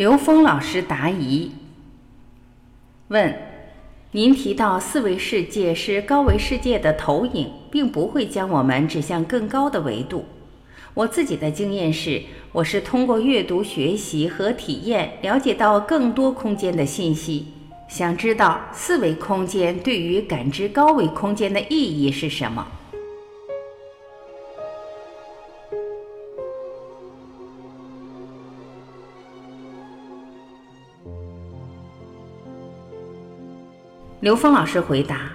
刘峰老师答疑问：您提到四维世界是高维世界的投影，并不会将我们指向更高的维度。我自己的经验是，我是通过阅读、学习和体验，了解到更多空间的信息。想知道四维空间对于感知高维空间的意义是什么？刘峰老师回答：“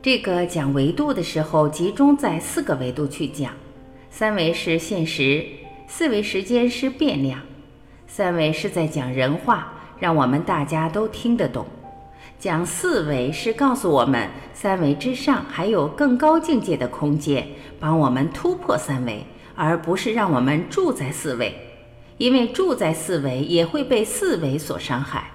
这个讲维度的时候，集中在四个维度去讲。三维是现实，四维时间是变量，三维是在讲人话，让我们大家都听得懂。讲四维是告诉我们，三维之上还有更高境界的空间，帮我们突破三维，而不是让我们住在四维，因为住在四维也会被四维所伤害。”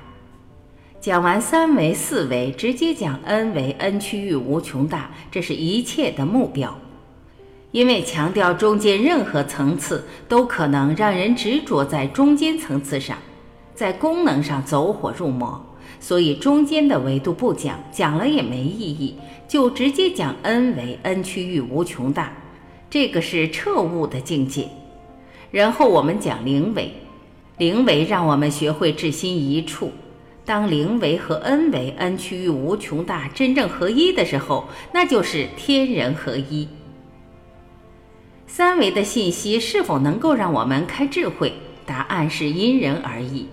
讲完三维、四维，直接讲 n 维，n 区域无穷大，这是一切的目标。因为强调中间任何层次都可能让人执着在中间层次上，在功能上走火入魔，所以中间的维度不讲，讲了也没意义，就直接讲 n 维，n 区域无穷大，这个是彻悟的境界。然后我们讲零维，零维让我们学会至心一处。当零维和 n 维 n 区域无穷大真正合一的时候，那就是天人合一。三维的信息是否能够让我们开智慧？答案是因人而异。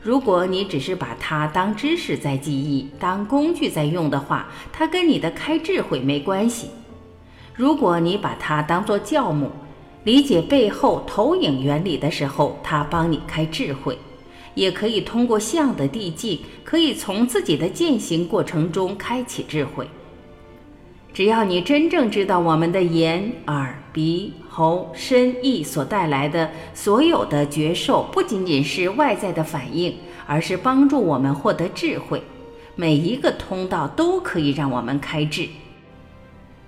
如果你只是把它当知识在记忆、当工具在用的话，它跟你的开智慧没关系。如果你把它当做教母，理解背后投影原理的时候，它帮你开智慧。也可以通过相的递进，可以从自己的践行过程中开启智慧。只要你真正知道我们的眼、耳、鼻、喉、身、意所带来的所有的觉受，不仅仅是外在的反应，而是帮助我们获得智慧。每一个通道都可以让我们开智。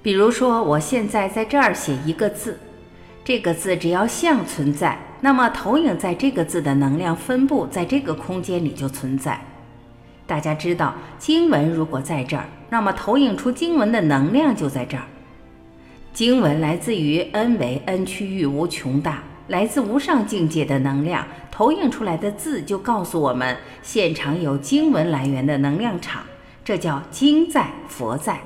比如说，我现在在这儿写一个字，这个字只要相存在。那么，投影在这个字的能量分布在这个空间里就存在。大家知道，经文如果在这儿，那么投影出经文的能量就在这儿。经文来自于 n 维 n 区域无穷大，来自无上境界的能量，投影出来的字就告诉我们，现场有经文来源的能量场，这叫经在佛在。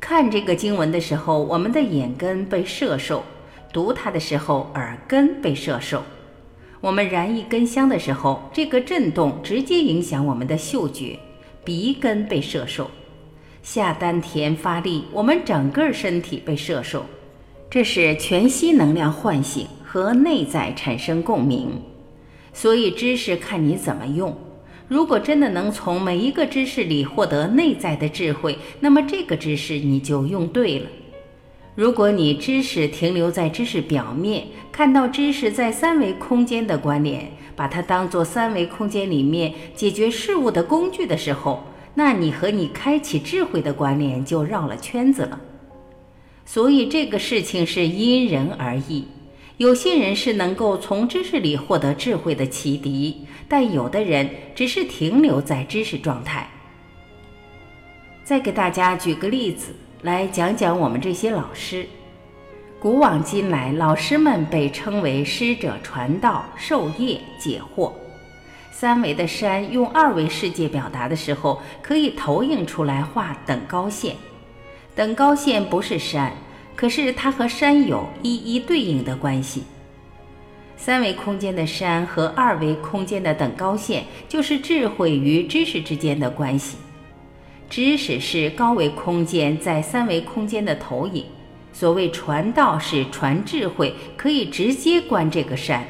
看这个经文的时候，我们的眼根被摄受。读它的时候，耳根被摄受；我们燃一根香的时候，这个震动直接影响我们的嗅觉，鼻根被摄受；下丹田发力，我们整个身体被摄受。这是全息能量唤醒和内在产生共鸣。所以知识看你怎么用。如果真的能从每一个知识里获得内在的智慧，那么这个知识你就用对了。如果你知识停留在知识表面，看到知识在三维空间的关联，把它当做三维空间里面解决事物的工具的时候，那你和你开启智慧的关联就绕了圈子了。所以这个事情是因人而异，有些人是能够从知识里获得智慧的启迪，但有的人只是停留在知识状态。再给大家举个例子。来讲讲我们这些老师。古往今来，老师们被称为师者，传道授业解惑。三维的山用二维世界表达的时候，可以投影出来画等高线。等高线不是山，可是它和山有一一对应的关系。三维空间的山和二维空间的等高线，就是智慧与知识之间的关系。知识是高维空间在三维空间的投影。所谓传道是传智慧，可以直接观这个山。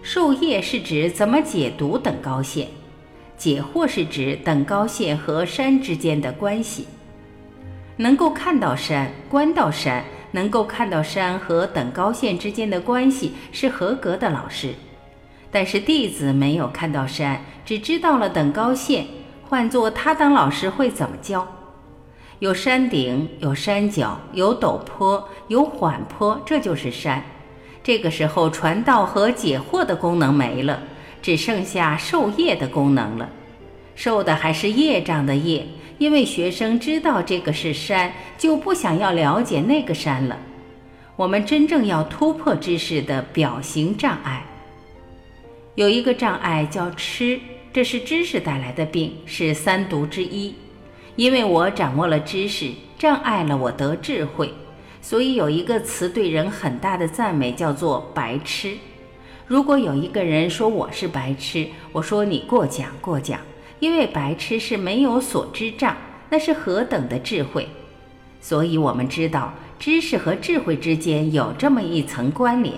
授业是指怎么解读等高线，解惑是指等高线和山之间的关系。能够看到山，观到山，能够看到山和等高线之间的关系是合格的老师。但是弟子没有看到山，只知道了等高线。换做他当老师会怎么教？有山顶，有山脚，有陡坡，有缓坡，这就是山。这个时候传道和解惑的功能没了，只剩下授业的功能了。授的还是业障的业，因为学生知道这个是山，就不想要了解那个山了。我们真正要突破知识的表型障碍，有一个障碍叫痴，这是知识带来的病，是三毒之一。因为我掌握了知识，障碍了我得智慧，所以有一个词对人很大的赞美，叫做白痴。如果有一个人说我是白痴，我说你过奖过奖。因为白痴是没有所知障，那是何等的智慧！所以我们知道知识和智慧之间有这么一层关联。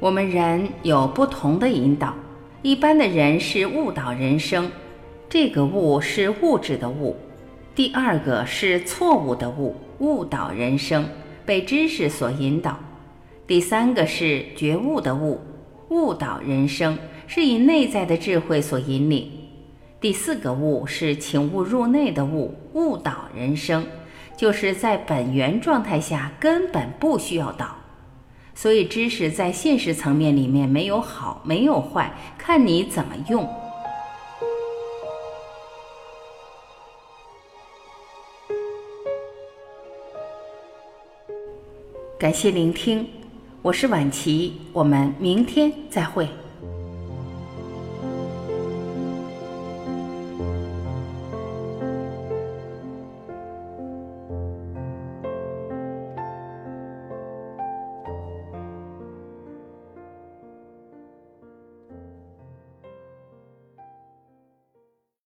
我们人有不同的引导，一般的人是误导人生，这个误是物质的误；第二个是错误的误，误导人生，被知识所引导；第三个是觉悟的悟，误导人生。是以内在的智慧所引领。第四个悟是请悟入内的悟，悟导人生，就是在本源状态下根本不需要导。所以知识在现实层面里面没有好，没有坏，看你怎么用。感谢聆听，我是晚琪，我们明天再会。